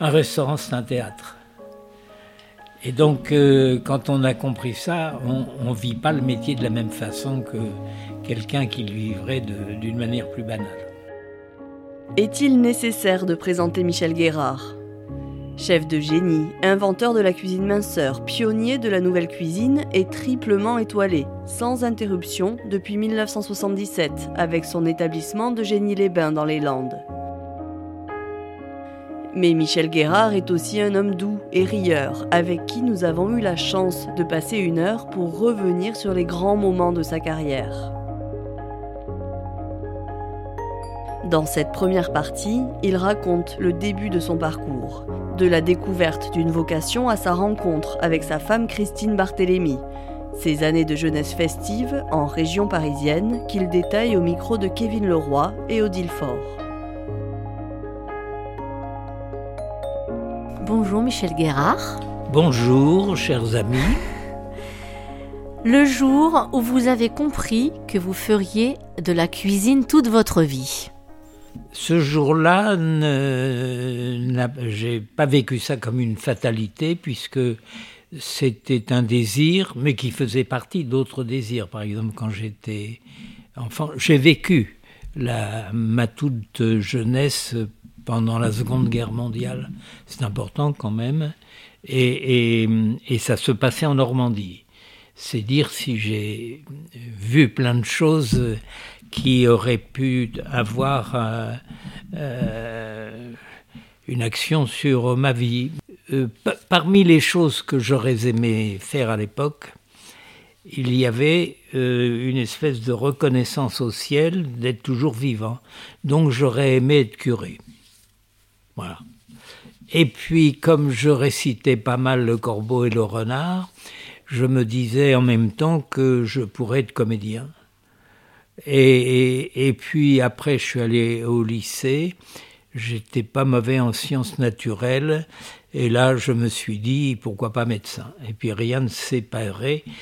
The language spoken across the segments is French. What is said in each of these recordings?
Un restaurant, c'est un théâtre. Et donc, euh, quand on a compris ça, on ne vit pas le métier de la même façon que quelqu'un qui le vivrait d'une manière plus banale. Est-il nécessaire de présenter Michel Guérard? Chef de génie, inventeur de la cuisine minceur, pionnier de la nouvelle cuisine et triplement étoilé, sans interruption depuis 1977 avec son établissement de Génie-les-Bains dans les Landes. Mais Michel Guérard est aussi un homme doux et rieur, avec qui nous avons eu la chance de passer une heure pour revenir sur les grands moments de sa carrière. Dans cette première partie, il raconte le début de son parcours, de la découverte d'une vocation à sa rencontre avec sa femme Christine Barthélémy, ses années de jeunesse festive en région parisienne qu'il détaille au micro de Kevin Leroy et Odile Faure. Bonjour Michel Guérard. Bonjour chers amis. Le jour où vous avez compris que vous feriez de la cuisine toute votre vie. Ce jour-là, j'ai pas vécu ça comme une fatalité puisque c'était un désir, mais qui faisait partie d'autres désirs. Par exemple, quand j'étais enfant, j'ai vécu ma toute jeunesse pendant la Seconde Guerre mondiale. C'est important quand même. Et, ça se passait en Normandie. C'est dire si j'ai vu plein de choses qui auraient pu avoir euh, euh, une action sur ma vie. Euh, parmi les choses que j'aurais aimé faire à l'époque, il y avait une espèce de reconnaissance au ciel d'être toujours vivant. Donc j'aurais aimé être curé. Voilà. Et puis, comme je récitais pas mal le corbeau et le renard, je me disais en même temps que je pourrais être comédien. Et, puis après, je suis allé au lycée. J'étais pas mauvais en sciences naturelles. Et là, je me suis dit, pourquoi pas médecin? Et puis rien ne s'est passé.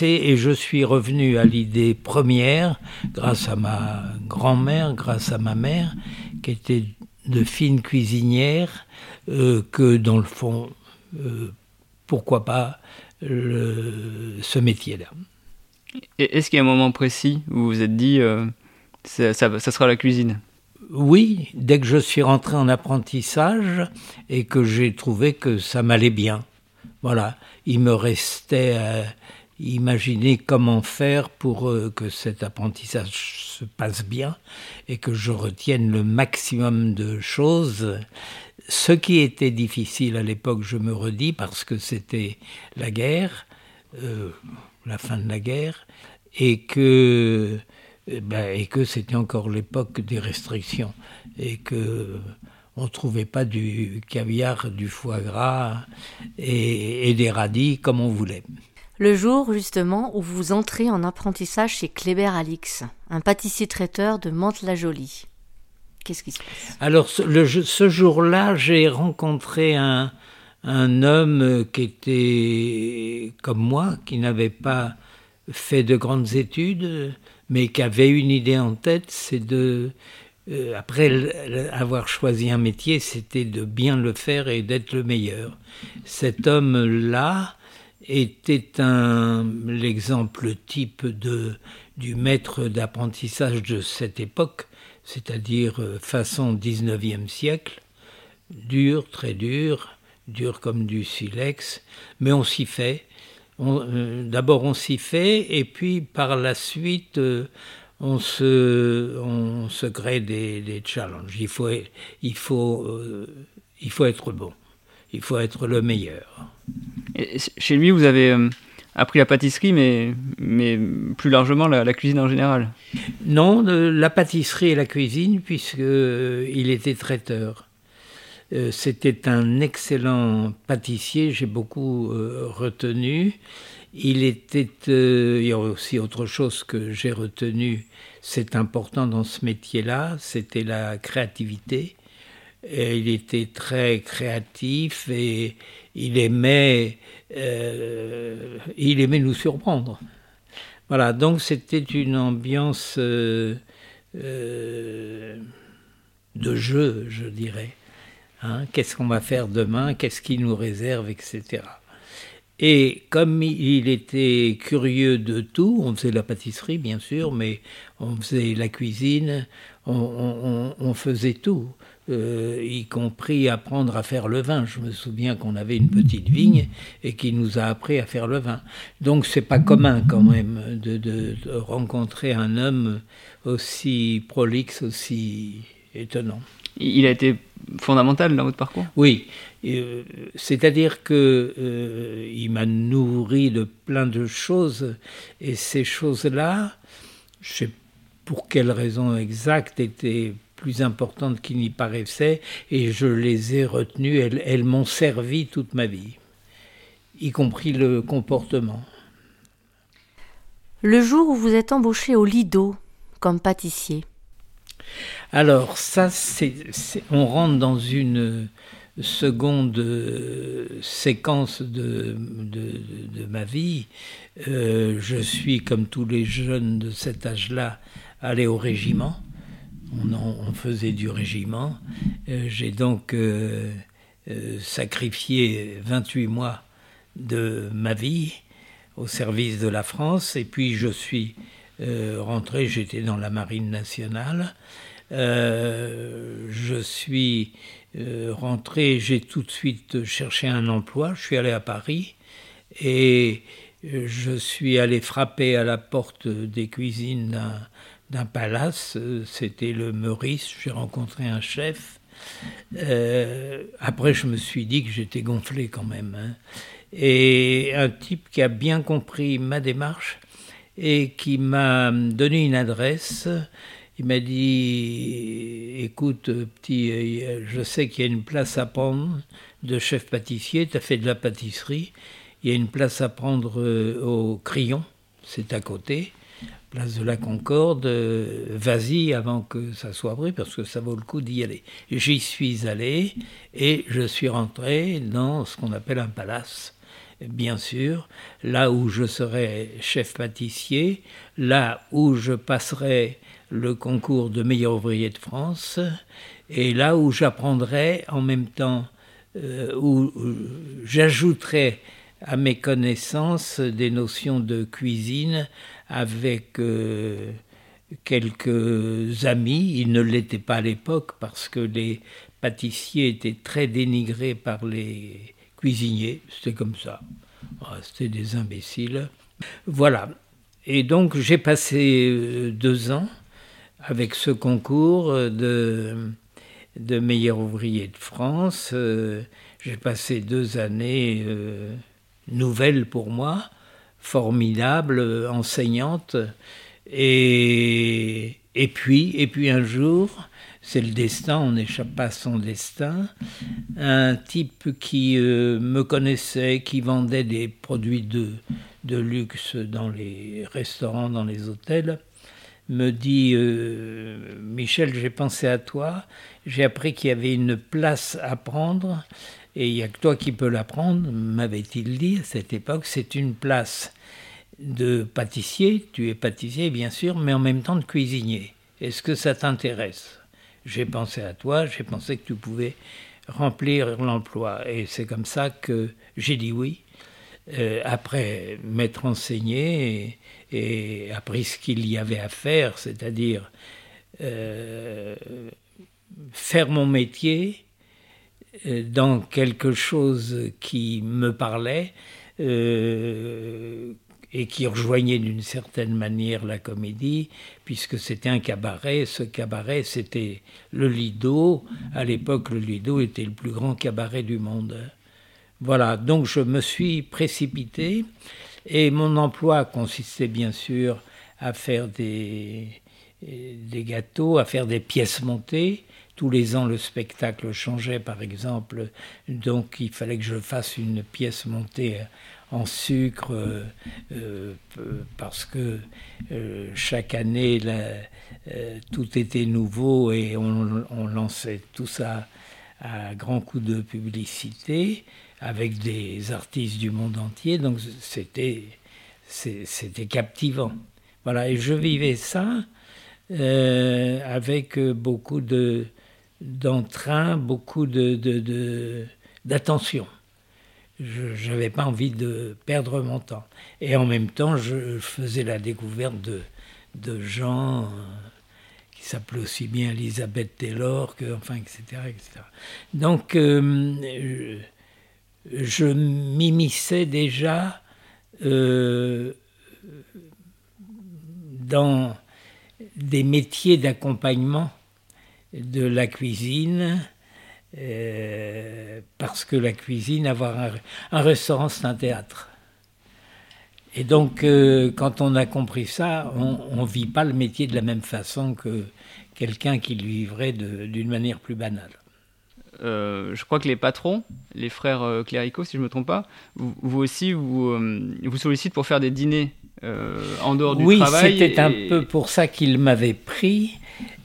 Et je suis revenu à l'idée première, grâce à ma grand-mère, grâce à ma mère, qui était de fine cuisinière euh, que dans le fond, euh, pourquoi pas ce métier-là. Est-ce qu'il y a un moment précis où vous vous êtes dit, euh, ça, sera la cuisine? Oui, dès que je suis rentré en apprentissage et que j'ai trouvé que ça m'allait bien. Voilà, il me restait à imaginer comment faire pour que cet apprentissage se passe bien et que je retienne le maximum de choses. Ce qui était difficile à l'époque, je me redis, parce que c'était la guerre, euh, la fin de la guerre, et que, eh ben, et que c'était encore l'époque des restrictions, et que on ne trouvait pas du caviar, du foie gras et, et des radis comme on voulait le jour justement où vous entrez en apprentissage chez Kléber Alix, un pâtissier traiteur de Mantes-la-Jolie. Qu'est-ce qui se passe? Alors ce, jour-là, j'ai rencontré un, un homme qui était comme moi, qui n'avait pas fait de grandes études, mais qui avait une idée en tête, c'est de euh, après avoir choisi un métier, c'était de bien le faire et d'être le meilleur. Cet homme-là, était un l'exemple type de du maître d'apprentissage de cette époque, c'est-à-dire euh, façon 19e siècle, dur, très dur, dur comme du silex, mais on s'y fait. Euh, d'abord on s'y fait, et puis par la suite euh, on se, on se crée des, des challenges. Il faut, il, faut, il faut être bon, il faut être le meilleur chez lui, vous avez euh, appris la pâtisserie, mais, mais plus largement la, cuisine en général? Non, la pâtisserie et la cuisine, puisqu'il euh, était traiteur. Euh, c'était un excellent pâtissier, j'ai beaucoup retenu. Il était, il y a aussi autre chose que j'ai retenu, c'est important dans ce métier-là, c'était la créativité. Il était très créatif et il aimait, euh, il aimait nous surprendre. Voilà, donc c'était une ambiance euh, euh, de jeu, je dirais. Hein, qu'est-ce qu'on va faire demain Qu'est-ce qui nous réserve, etc. Et comme il était curieux de tout, on faisait la pâtisserie bien sûr, mais on faisait la cuisine, on, faisait tout, euh, y compris apprendre à faire le vin. Je me souviens qu'on avait une petite vigne et qui nous a appris à faire le vin. Donc c'est pas commun quand même de rencontrer un homme aussi prolixe, aussi étonnant. Il a été fondamental dans votre parcours Oui, euh, c'est-à-dire que euh, il m'a nourri de plein de choses et ces choses-là, je sais pour quelles raisons exactes, étaient plus importantes qu'il n'y paraissait et je les ai retenues. Elles, elles m'ont servi toute ma vie, y compris le comportement. Le jour où vous êtes embauché au Lido comme pâtissier, alors ça, c'est, on rentre dans une seconde euh, séquence de, ma vie. Euh, je suis, comme tous les jeunes de cet âge-là, allé au régiment. On, faisait du régiment. Euh, j'ai donc sacrifié 28 mois de ma vie au service de la France. Et puis je suis rentré, j'étais dans la marine nationale. Euh, je suis euh, rentré, j'ai tout de suite cherché un emploi. Je suis allé à Paris et euh, je suis allé frapper à la porte des cuisines d'un palace. C'était le Meurice. J'ai rencontré un chef. après, je me suis dit que j'étais gonflé quand même. Hein. Et un type qui a bien compris ma démarche et qui m'a donné une adresse. Il m'a dit Écoute, petit, euh, je sais qu'il y a une place à prendre de chef pâtissier, tu as fait de la pâtisserie, il y a une place à prendre euh, au crayon, c'est à côté, place de la Concorde, euh, vas-y avant que ça soit vrai, parce que ça vaut le coup d'y aller. J'y suis allé et je suis rentré dans ce qu'on appelle un palace bien sûr, là où je serai chef pâtissier, là où je passerai le concours de meilleur ouvrier de France, et là où j'apprendrai en même temps, euh, où, j'ajouterai à mes connaissances des notions de cuisine avec euh, quelques amis. Ils ne l'étaient pas à l'époque parce que les pâtissiers étaient très dénigrés par les cuisiniers. C'était comme ça. Ah, c'était des imbéciles. Voilà. Et donc j'ai passé euh, deux ans avec ce concours de, de meilleur ouvrier de France. Euh, j'ai passé deux années euh, nouvelles pour moi, formidables, enseignantes. Et, et, puis, et puis un jour, c'est le destin, on n'échappe pas à son destin, un type qui euh, me connaissait, qui vendait des produits de, de luxe dans les restaurants, dans les hôtels, me dit euh, Michel, j'ai pensé à toi, j'ai appris qu'il y avait une place à prendre, et il n'y a que toi qui peux la prendre, m'avait-il dit à cette époque. C'est une place de pâtissier, tu es pâtissier bien sûr, mais en même temps de cuisinier. Est-ce que ça t'intéresse? J'ai pensé à toi, j'ai pensé que tu pouvais remplir l'emploi. Et c'est comme ça que j'ai dit oui. Euh, après m'être enseigné et, appris ce qu'il y avait à faire, c'est-à-dire euh, faire mon métier euh, dans quelque chose qui me parlait et qui rejoignait d'une certaine manière la comédie, puisque c'était un cabaret. Ce cabaret, c'était le Lido. À l'époque, le Lido était le plus grand cabaret du monde. Voilà, donc je me suis précipité et mon emploi consistait bien sûr à faire des, des gâteaux, à faire des pièces montées. Tous les ans, le spectacle changeait, par exemple, donc il fallait que je fasse une pièce montée en sucre euh, euh, parce que euh, chaque année tout était nouveau et on, lançait tout ça à grands coups de publicité avec des artistes du monde entier. Donc c'était c'était captivant. Voilà, et je vivais ça avec beaucoup de d'entrain, beaucoup de d'attention. Je n'avais pas envie de perdre mon temps. Et en même temps, je, faisais la découverte de, de gens qui s'appelait aussi bien Elisabeth Taylor, que, enfin, etc. etc. Donc, euh, je, m'immisçais déjà euh, dans des métiers d'accompagnement de la cuisine, euh, parce que la cuisine, avoir un, un restaurant, c'est un théâtre. Et donc, euh, quand on a compris ça, on ne vit pas le métier de la même façon que quelqu'un qui le vivrait d'une manière plus banale. Euh, je crois que les patrons, les frères euh, cléricaux, si je ne me trompe pas, vous, aussi, vous, vous sollicitent pour faire des dîners en dehors du travail. Oui, c'était un peu pour ça qu'ils m'avaient pris.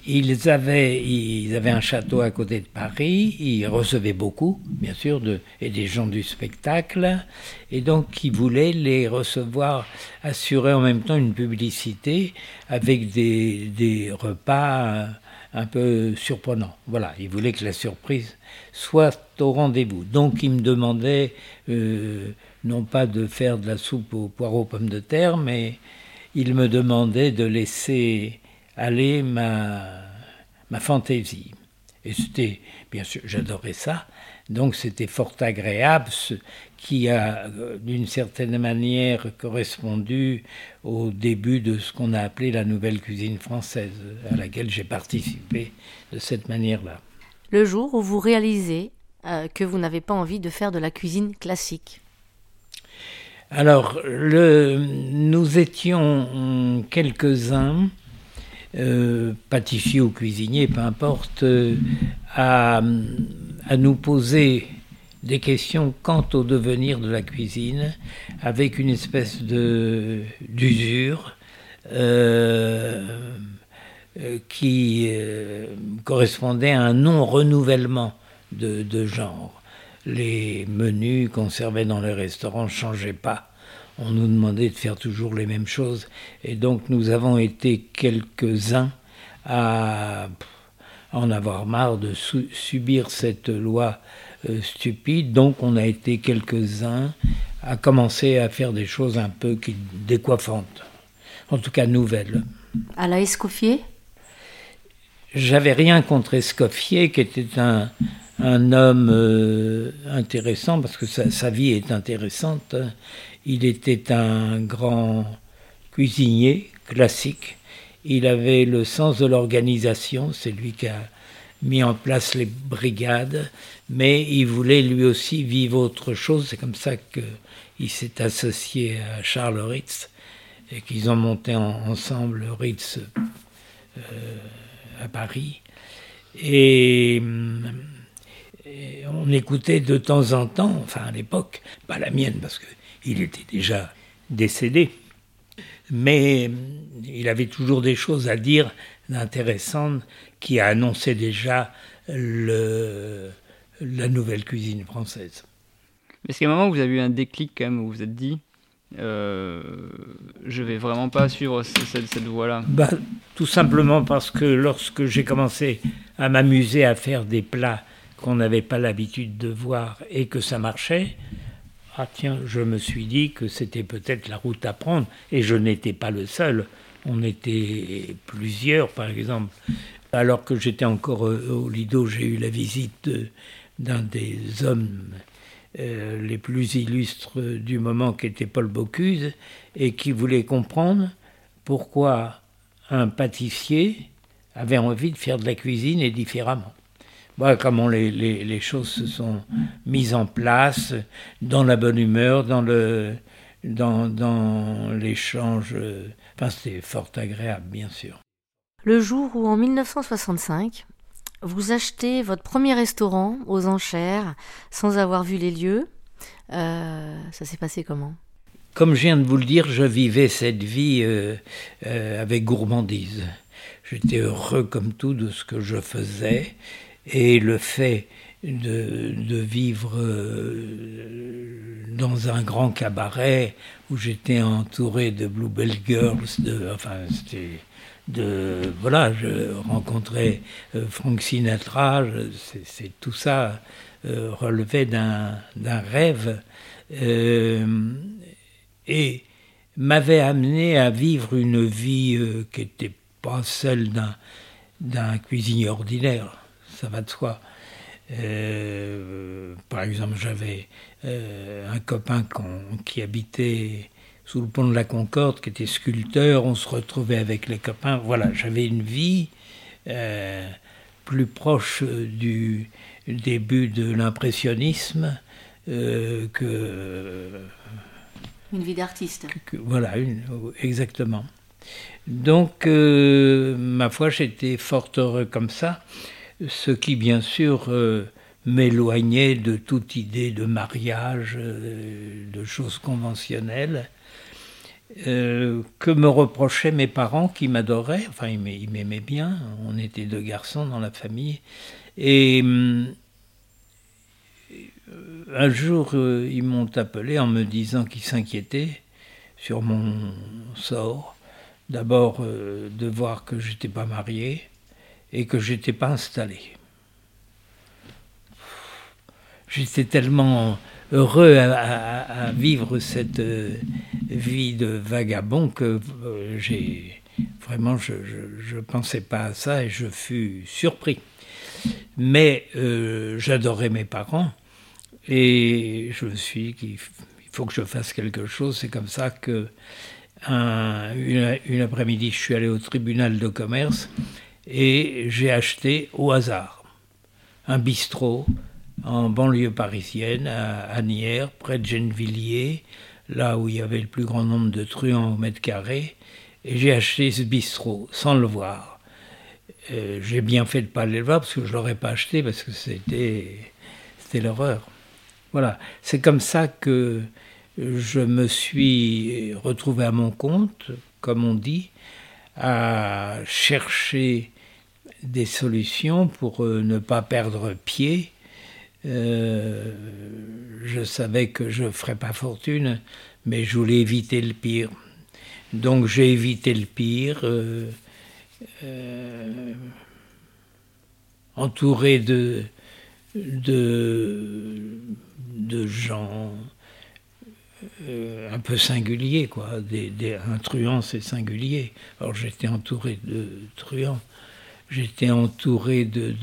Ils avaient, ils avaient un château à côté de Paris, ils recevaient beaucoup, bien sûr, et des gens du spectacle, et donc ils voulaient les recevoir, assurer en même temps une publicité avec des, des repas un peu surprenants. Voilà, ils voulaient que la surprise soit au rendez-vous. Donc ils me demandaient euh, non pas de faire de la soupe aux poireaux pommes de terre, mais ils me demandaient de laisser aller ma, ma fantaisie. Et c'était, bien sûr, j'adorais ça. Donc c'était fort agréable, ce qui a euh, d'une certaine manière correspondu au début de ce qu'on a appelé la nouvelle cuisine française, à laquelle j'ai participé de cette manière-là. Le jour où vous réalisez euh, que vous n'avez pas envie de faire de la cuisine classique Alors, le, nous étions quelques-uns euh, pâtissier ou cuisinier, peu importe, euh, à, nous poser des questions quant au devenir de la cuisine, avec une espèce d'usure euh, qui correspondait à un non-renouvellement de, de, genre. Les menus conservés dans les restaurants ne changeaient pas on nous demandait de faire toujours les mêmes choses. Et donc nous avons été quelques-uns à en avoir marre de subir cette loi euh, stupide. Donc on a été quelques-uns à commencer à faire des choses un peu décoiffantes, en tout cas nouvelles. À la Escoffier? J'avais rien contre Escoffier, qui était un, homme euh, intéressant, parce que sa, vie est intéressante. Il était un grand cuisinier classique. Il avait le sens de l'organisation, c'est lui qui a mis en place les brigades, mais il voulait lui aussi vivre autre chose. C'est comme ça qu'il s'est associé à Charles Ritz et qu'ils ont monté ensemble Ritz euh, à Paris. Et, et, on écoutait de temps en temps, enfin à l'époque, pas la mienne parce que il était déjà décédé, mais il avait toujours des choses à dire intéressantes qui annonçaient déjà le, la nouvelle cuisine française. Est-ce qu'à un moment vous avez eu un déclic quand même où vous vous êtes dit euh, je vais vraiment pas suivre cette, cette voie-là bah, Tout simplement parce que lorsque j'ai commencé à m'amuser à faire des plats qu'on n'avait pas l'habitude de voir et que ça marchait, ah tiens, je me suis dit que c'était peut-être la route à prendre, et je n'étais pas le seul. On était plusieurs, par exemple. Alors que j'étais encore au Lido, j'ai eu la visite d'un des hommes euh, les plus illustres du moment, qui était Paul Bocuse, et qui voulait comprendre pourquoi un pâtissier avait envie de faire de la cuisine et différemment comment les, les, choses se sont mises en place, dans la bonne humeur, dans le dans, dans l'échange. Enfin, c'était fort agréable, bien sûr. Le jour où, en 1965, vous achetez votre premier restaurant aux enchères sans avoir vu les lieux, euh, ça s'est passé comment? Comme je viens de vous le dire, je vivais cette vie euh, euh, avec gourmandise. J'étais heureux comme tout de ce que je faisais et le fait de, vivre dans un grand cabaret où j'étais entouré de Bluebell Girls, de, enfin c'était de voilà, je rencontrais Frank Sinatra, c'est tout ça relevait d'un rêve et m'avait amené à vivre une vie qui n'était pas celle d'un cuisinier ordinaire, ça va de soi. Euh, par exemple, j'avais euh, un copain qui habitait sous le pont de la Concorde, qui était sculpteur. On se retrouvait avec les copains. Voilà, j'avais une vie euh, plus proche du début de l'impressionnisme que. Une vie d'artiste. Voilà, exactement. Donc, ma foi, j'étais fort heureux comme ça ce qui bien sûr euh, m'éloignait de toute idée de mariage, euh, de choses conventionnelles, euh, que me reprochaient mes parents qui m'adoraient, enfin ils m'aimaient bien, on était deux garçons dans la famille, et un jour ils m'ont appelé en me disant qu'ils s'inquiétaient sur mon sort, d'abord de voir que j'étais pas marié, et que j'étais pas installé. J'étais tellement heureux à, vivre cette euh, vie de vagabond que euh, j'ai vraiment je, ne pensais pas à ça et je fus surpris. Mais euh, j'adorais mes parents et je me suis dit qu'il faut que je fasse quelque chose. C'est comme ça que une après-midi, je suis allé au tribunal de commerce et j'ai acheté au hasard un bistrot en banlieue parisienne, à Agnières, près de Gennevilliers, là où il y avait le plus grand nombre de truands au mètre carré, et j'ai acheté ce bistrot sans le voir. Euh, j'ai bien fait de ne pas aller le voir parce que je ne l'aurais pas acheté parce que c'était, c'était l'horreur. Voilà, c'est comme ça que je me suis retrouvé à mon compte, comme on dit, à chercher des solutions pour euh, ne pas perdre pied. Euh, je savais que je ne ferais pas fortune, mais je voulais éviter le pire. Donc j'ai évité le pire, euh, entouré de, de, gens un peu singuliers, quoi. Des, des, un truand, c'est singulier. Alors j'étais entouré de truands. J'étais entouré de,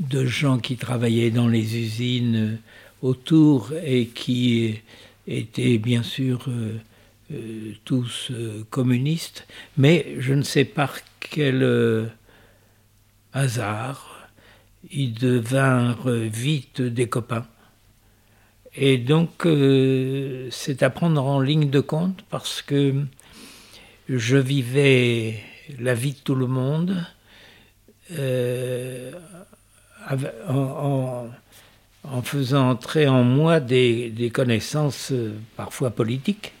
de, gens qui travaillaient dans les usines autour et qui étaient bien sûr euh, euh, tous euh, communistes, mais je ne sais par quel hasard ils devinrent vite des copains. Et donc, c'est à prendre en ligne de compte parce que je vivais la vie de tout le monde, euh, en, faisant entrer en moi des, connaissances euh, parfois politiques.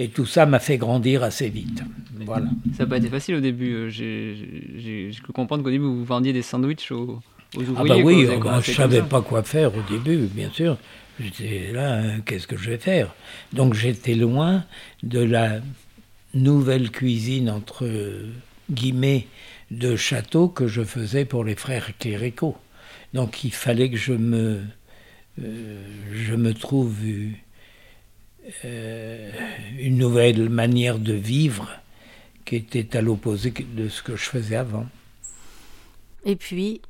Et tout ça m'a fait grandir assez vite. Voilà. Ça n'a pas été facile au début. Euh, j'ai cru comprendre qu'au début, vous vendiez des sandwichs aux, ouvriers. Ah bah oui, bah, je ne savais pas quoi faire au début, bien sûr. J'étais là, hein, qu'est-ce que je vais faire? Donc j'étais loin de la nouvelle cuisine, entre guillemets, de château que je faisais pour les frères cléricaux. Donc il fallait que je me, euh, je me trouve euh, une nouvelle manière de vivre qui était à l'opposé de ce que je faisais avant. Et puis,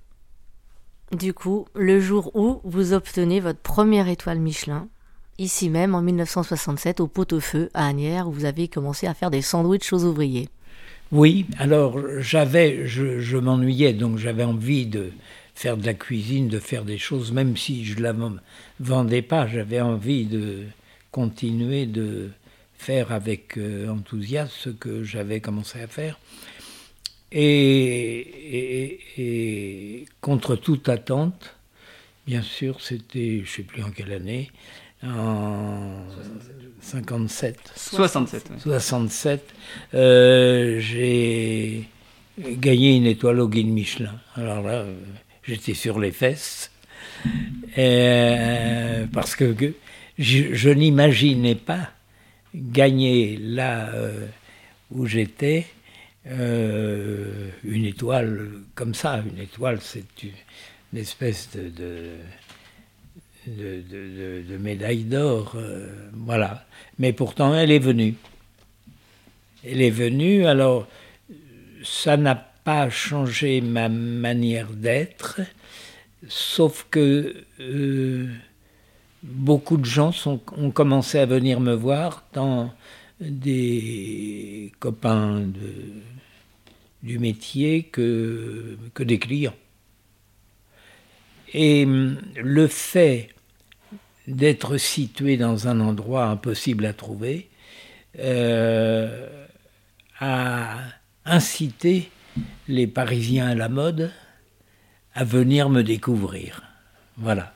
du coup, le jour où vous obtenez votre première étoile Michelin, ici même en 1967 au pot-au-feu à Agnières, où vous avez commencé à faire des sandwichs aux ouvriers. Oui, alors j'avais, je, m'ennuyais, donc j'avais envie de faire de la cuisine, de faire des choses, même si je ne la vendais pas, j'avais envie de continuer de faire avec euh, enthousiasme ce que j'avais commencé à faire. Et, et, contre toute attente, bien sûr, c'était, je ne sais plus en quelle année, en 57. 67. 67. Euh, j'ai gagné une étoile au guide Michelin. Alors là, j'étais sur les fesses. Euh, parce que je, n'imaginais pas gagner là euh, où j'étais euh, une étoile comme ça. Une étoile, c'est une, espèce de, de, médaille d'or. voilà. Mais pourtant, elle est venue. Elle est venue, alors ça n'a pas changé ma manière d'être, sauf que euh, beaucoup de gens ont commencé à venir me voir, tant des copains de, du métier que, que des clients. Et hum, le fait d'être situé dans un endroit impossible à trouver euh, a incité les Parisiens à la mode à venir me découvrir. Voilà.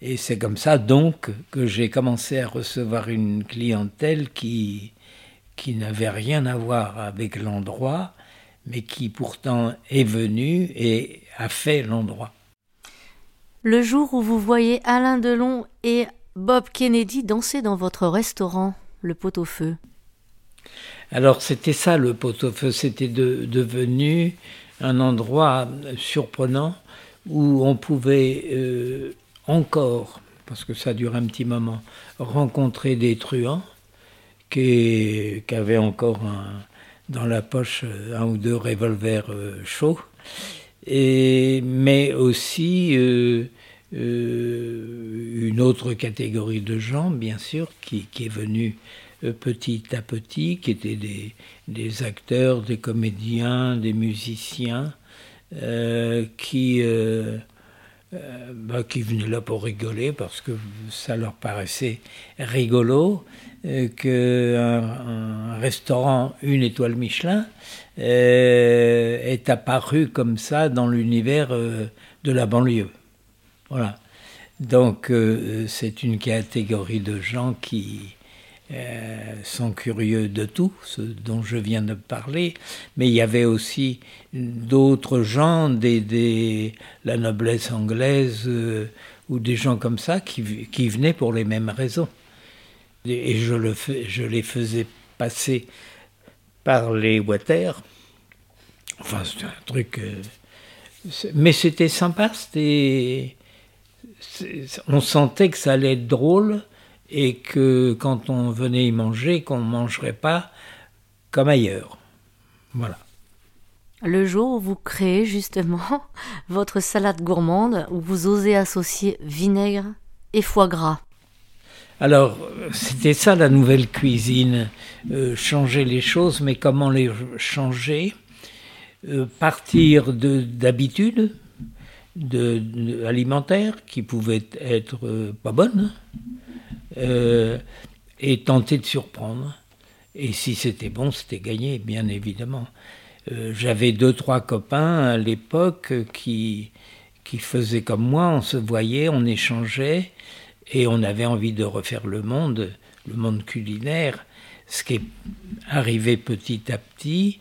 Et c'est comme ça donc que j'ai commencé à recevoir une clientèle qui, qui n'avait rien à voir avec l'endroit, mais qui pourtant est venue et a fait l'endroit. Le jour où vous voyez Alain Delon et Bob Kennedy danser dans votre restaurant, le pot-au-feu. Alors c'était ça le pot-au-feu, c'était devenu un endroit surprenant où on pouvait euh, encore, parce que ça dure un petit moment, rencontrer des truands qui, avaient encore dans la poche un ou deux revolvers euh, chauds, mais aussi euh, une autre catégorie de gens, bien sûr, qui, est venue petit à petit, qui étaient des, acteurs, des comédiens, des musiciens, euh, qui, euh, euh, bah, qui venaient là pour rigoler parce que ça leur paraissait rigolo qu'un un restaurant une étoile Michelin est apparu comme ça dans l'univers de la banlieue. Voilà. Donc c'est une catégorie de gens qui, euh, sont curieux de tout, ce dont je viens de parler, mais il y avait aussi d'autres gens, des, la noblesse anglaise euh, ou des gens comme ça qui, venaient pour les mêmes raisons. Et je, le je les faisais passer par les water. Enfin, c'était un truc. Euh, mais c'était sympa, c'était. On sentait que ça allait être drôle et que quand on venait y manger, qu'on ne mangerait pas comme ailleurs. Voilà. Le jour où vous créez justement votre salade gourmande, où vous osez associer vinaigre et foie gras. Alors, c'était ça la nouvelle cuisine, euh, changer les choses, mais comment les changer? Euh, Partir d'habitudes de, alimentaires qui pouvaient être euh, pas bonnes, et tenter de surprendre. Et si c'était bon, c'était gagné, bien évidemment. J'avais deux, trois copains à l'époque qui, qui faisaient comme moi, on se voyait, on échangeait, et on avait envie de refaire le monde, le monde culinaire, ce qui est arrivé petit à petit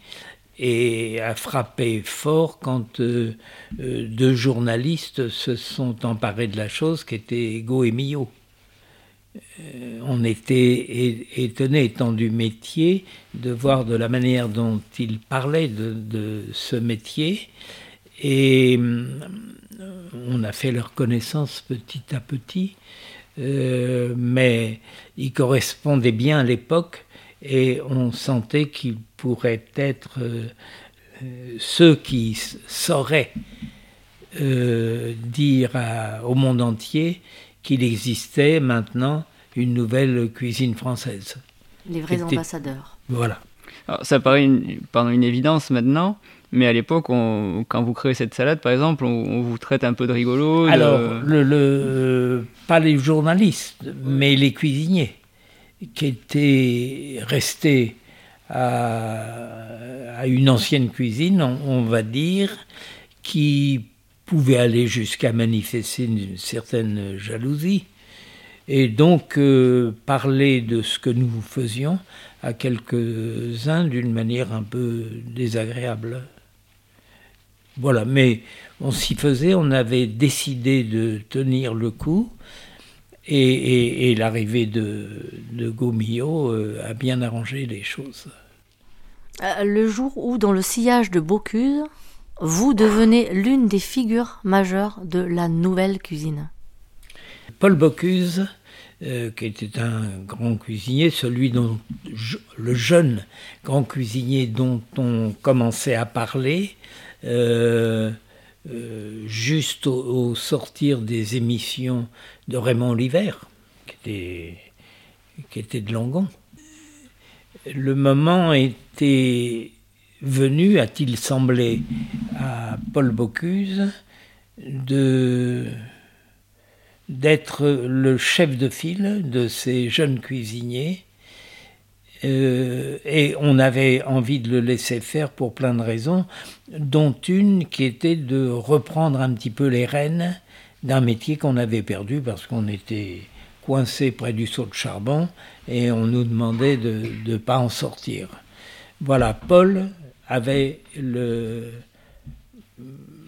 et a frappé fort quand euh, deux journalistes se sont emparés de la chose qui était Ego et Millot. Euh, on était étonné, étant du métier, de voir de la manière dont il parlait de, ce métier. Et euh, on a fait leur connaissance petit à petit, euh, mais il correspondait bien à l'époque et on sentait qu'il pourrait être ceux qui sauraient dire au monde entier qu'il existait maintenant une nouvelle cuisine française. Les vrais ambassadeurs. Voilà. ça paraît une, une évidence maintenant, mais à l'époque, quand vous créez cette salade, par exemple, on, vous traite un peu de rigolo. Alors, le, le, pas les journalistes, mais les cuisiniers, qui étaient restés à, une ancienne cuisine, on, va dire, qui pouvaient aller jusqu'à manifester une certaine jalousie et donc euh, parler de ce que nous faisions à quelques-uns d'une manière un peu désagréable. Voilà, mais on s'y faisait, on avait décidé de tenir le coup. Et, l'arrivée de, de Gomillot euh, a bien arrangé les choses. Euh, le jour où, dans le sillage de Bocuse, vous devenez l'une des figures majeures de la nouvelle cuisine. Paul Bocuse, euh, qui était un grand cuisinier, celui dont le jeune grand cuisinier dont on commençait à parler, euh, juste au, sortir des émissions de Raymond Oliver, qui était, qui était de Langon. Le moment était venu, a-t-il semblé, à Paul Bocuse de d'être le chef de file de ces jeunes cuisiniers euh, et on avait envie de le laisser faire pour plein de raisons, dont une qui était de reprendre un petit peu les rênes d'un métier qu'on avait perdu parce qu'on était coincé près du seau de charbon et on nous demandait de ne pas en sortir. Voilà, Paul avait le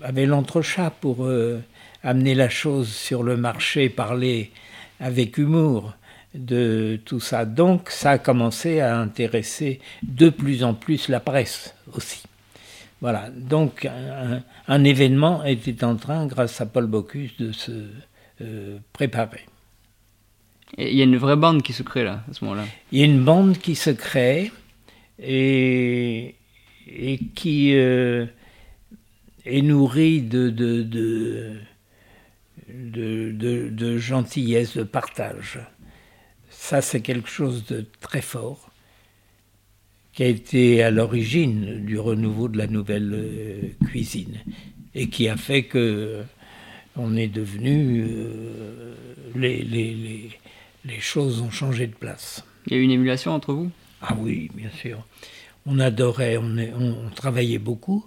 avait l'entrechat pour euh, amener la chose sur le marché, parler avec humour de tout ça. Donc ça a commencé à intéresser de plus en plus la presse aussi. Voilà, donc un, événement était en train, grâce à Paul Bocuse, de se euh, préparer. Il y a une vraie bande qui se crée là, à ce moment-là Il y a une bande qui se crée et, et qui euh, est nourrie de, de, de, de, gentillesse, de partage. Ça, c'est quelque chose de très fort qui a été à l'origine du renouveau de la nouvelle euh, cuisine et qui a fait que on est devenu euh, les, les, les, choses ont changé de place. Il y a eu une émulation entre vous? Ah oui, bien sûr. On adorait, on, on travaillait beaucoup,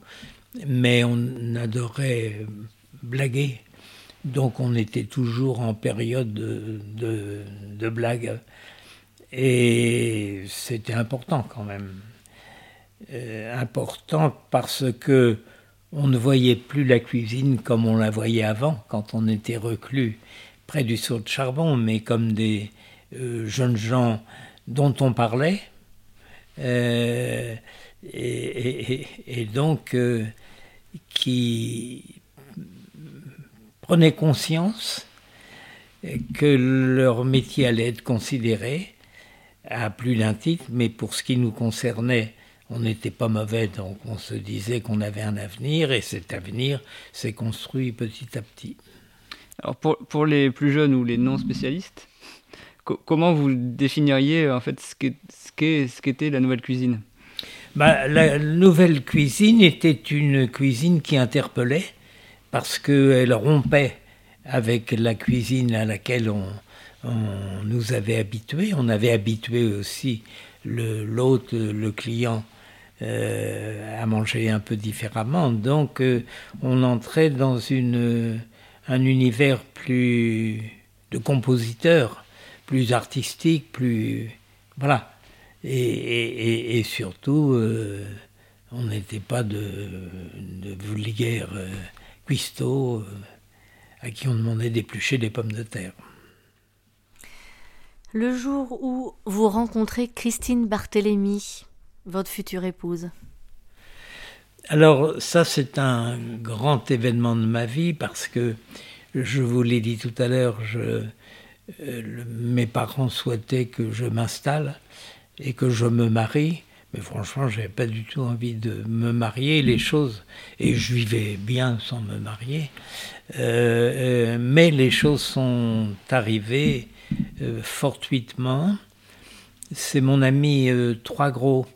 mais on adorait blaguer. Donc on était toujours en période de, de, blagues. Et c'était important quand même. Euh, important parce que on ne voyait plus la cuisine comme on la voyait avant, quand on était reclus près du seau de charbon, mais comme des euh, jeunes gens dont on parlait. Euh, et, donc qui prenaient conscience que leur métier allait être considéré à plus d'un titre, mais pour ce qui nous concernait, on n'était pas mauvais, donc on se disait qu'on avait un avenir, et cet avenir s'est construit petit à petit. Alors pour, pour les plus jeunes ou les non spécialistes, comment vous définiriez en fait ce qu'était ce qu'était la nouvelle cuisine? Bah, La nouvelle cuisine était une cuisine qui interpellait, parce qu'elle rompait avec la cuisine à laquelle on, nous avait habitués. On avait habitué aussi l'hôte, le, client, euh, à manger un peu différemment. Donc euh, on entrait dans un univers plus de compositeur, plus artistique, plus... Voilà. Et, surtout, euh, on n'était pas de, de vulgaire cuistot euh, à qui on demandait d'éplucher des pommes de terre. Le jour où vous rencontrez Christine Barthélemy, votre future épouse Alors ça c'est un grand événement de ma vie parce que je vous l'ai dit tout à l'heure, euh, mes parents souhaitaient que je m'installe et que je me marie. Mais franchement, j'avais pas du tout envie de me marier. Les choses, et je vivais bien sans me marier, euh, euh, mais les choses sont arrivées euh, fortuitement. C'est mon ami Trois Gros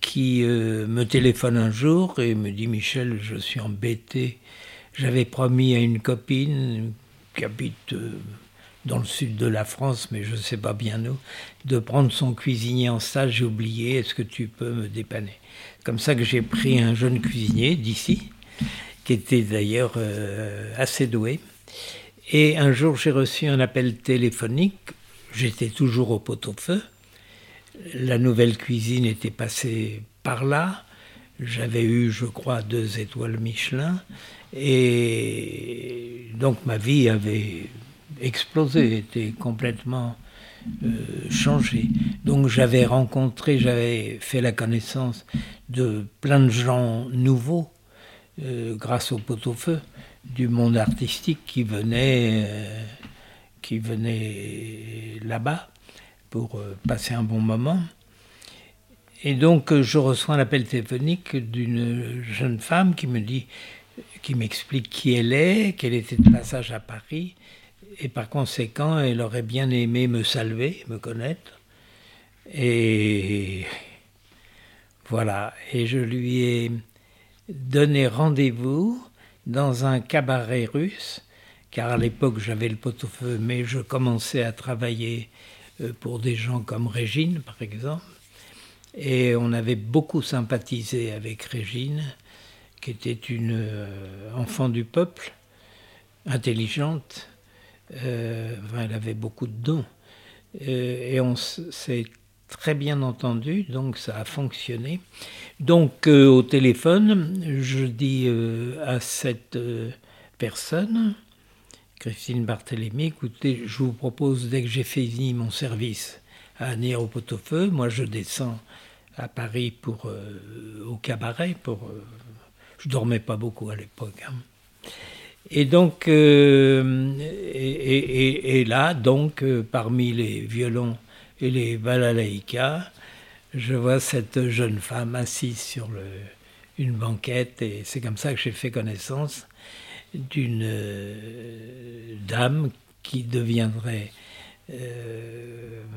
qui me téléphone un jour et me dit Michel, je suis embêté. J'avais promis à une copine qui habite dans le sud de la France, mais je ne sais pas bien où, de prendre son cuisinier en stage. J'ai oublié, est-ce que tu peux me dépanner? Comme ça que j'ai pris un jeune cuisinier d'ici, qui était d'ailleurs euh, assez doué. Et un jour, j'ai reçu un appel téléphonique. J'étais toujours au pot-au-feu. La nouvelle cuisine était passée par là. j'avais eu, je crois, deux étoiles Michelin. Et donc ma vie avait explosé, était complètement euh, changée. Donc j'avais rencontré, j'avais fait la connaissance de plein de gens nouveaux euh, grâce au pot-au-feu du monde artistique qui venait, euh, qui venait là-bas pour passer un bon moment. Et donc je reçois un appel téléphonique d'une jeune femme qui me dit qui m'explique qui elle est, qu'elle était de passage à Paris, et par conséquent, elle aurait bien aimé me saluer, me connaître. Et voilà, et je lui ai donné rendez-vous dans un cabaret russe, car à l'époque j'avais le pot-au-feu, mais je commençais à travailler euh, pour des gens comme Régine, par exemple. Et on avait beaucoup sympathisé avec Régine qui était une euh, enfant du peuple, intelligente. Euh, elle avait beaucoup de dons. Euh, et on s'est très bien entendu, donc ça a fonctionné. Donc au téléphone, je dis à cette personne, Christine Barthélémy, écoutez, je vous propose, dès que j'ai fini mon service à Anières au pot-au-feu, moi je descends à Paris pour, au cabaret pour je dormais pas beaucoup à l'époque. Hein. Et donc, euh, et, là, donc, euh, parmi les violons et les balalaïkas, je vois cette jeune femme assise sur une banquette, et c'est comme ça que j'ai fait connaissance d'une euh, dame qui deviendrait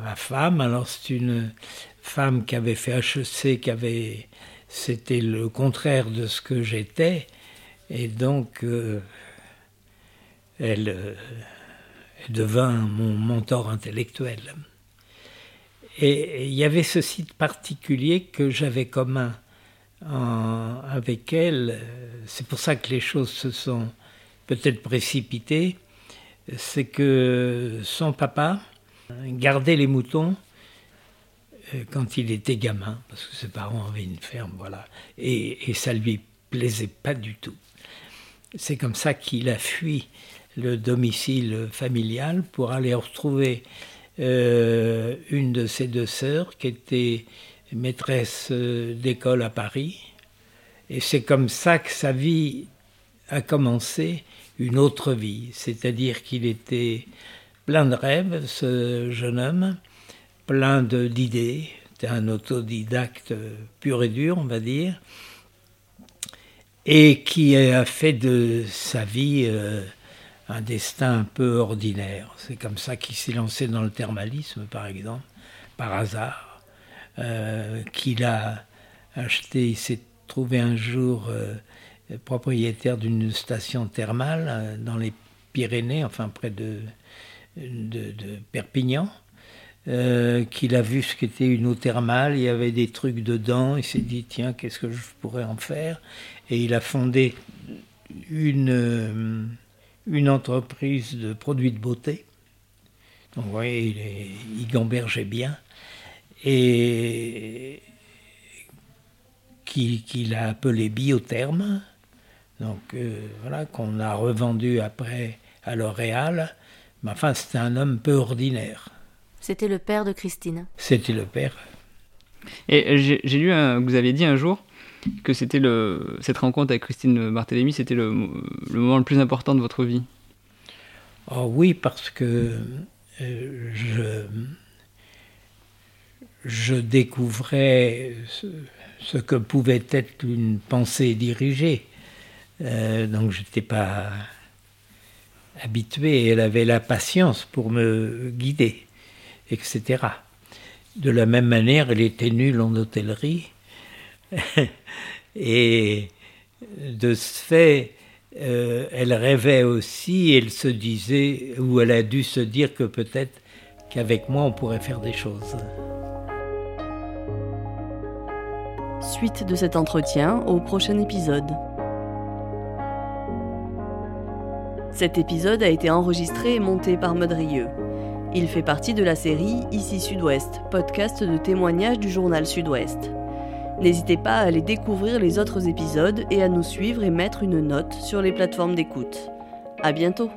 ma femme. Alors, c'est une femme qui avait fait HEC, qui avait c'était le contraire de ce que j'étais, et donc elle, euh, devint mon mentor intellectuel. Et il y avait ce site particulier que j'avais commun avec elle, c'est pour ça que les choses se sont peut-être précipitées, c'est que son papa gardait les moutons euh, quand il était gamin, parce que ses parents avaient une ferme, voilà, et, et ça lui plaisait pas du tout. C'est comme ça qu'il a fui le domicile familial pour aller retrouver euh, une de ses deux sœurs qui était maîtresse euh, d'école à Paris. Et c'est comme ça que sa vie a commencé, une autre vie. C'est-à-dire qu'il était plein de rêves, ce jeune homme, plein d'idées. C'était un autodidacte pur et dur, on va dire, et qui a fait de sa vie euh, un destin un peu ordinaire. C'est comme ça qu'il s'est lancé dans le thermalisme, par exemple, par hasard, euh, qu'il a acheté, il s'est trouvé un jour euh, propriétaire d'une station thermale dans les Pyrénées, enfin près de, de Perpignan. Euh, qu'il a vu ce qu'était une eau thermale, il y avait des trucs dedans, il s'est dit tiens, qu'est-ce que je pourrais en faire? Et il a fondé une, euh, une entreprise de produits de beauté. Donc vous voyez, il, gambergeait bien. Et qu'il a appelé Biotherme, donc euh, voilà, qu'on a revendu après à L'Oréal. Mais enfin, c'était un homme peu ordinaire. C'était le père de Christine. C'était le père. Et j'ai lu, que vous aviez dit un jour que c'était le cette rencontre avec Christine Barthélémy, c'était le, moment le plus important de votre vie. Oh oui, parce que euh, je, je découvrais ce, que pouvait être une pensée dirigée. Euh, donc je n'étais pas habitué. Elle avait la patience pour me guider etc. De la même manière, elle était nulle en hôtellerie. et de ce fait, euh, elle rêvait aussi, elle se disait, ou elle a dû se dire que peut-être qu'avec moi on pourrait faire des choses. Suite de cet entretien au prochain épisode. Cet épisode a été enregistré et monté par Modrieux. Il fait partie de la série Ici Sud-Ouest, podcast de témoignages du journal Sud-Ouest. N'hésitez pas à aller découvrir les autres épisodes et à nous suivre et mettre une note sur les plateformes d'écoute. À bientôt!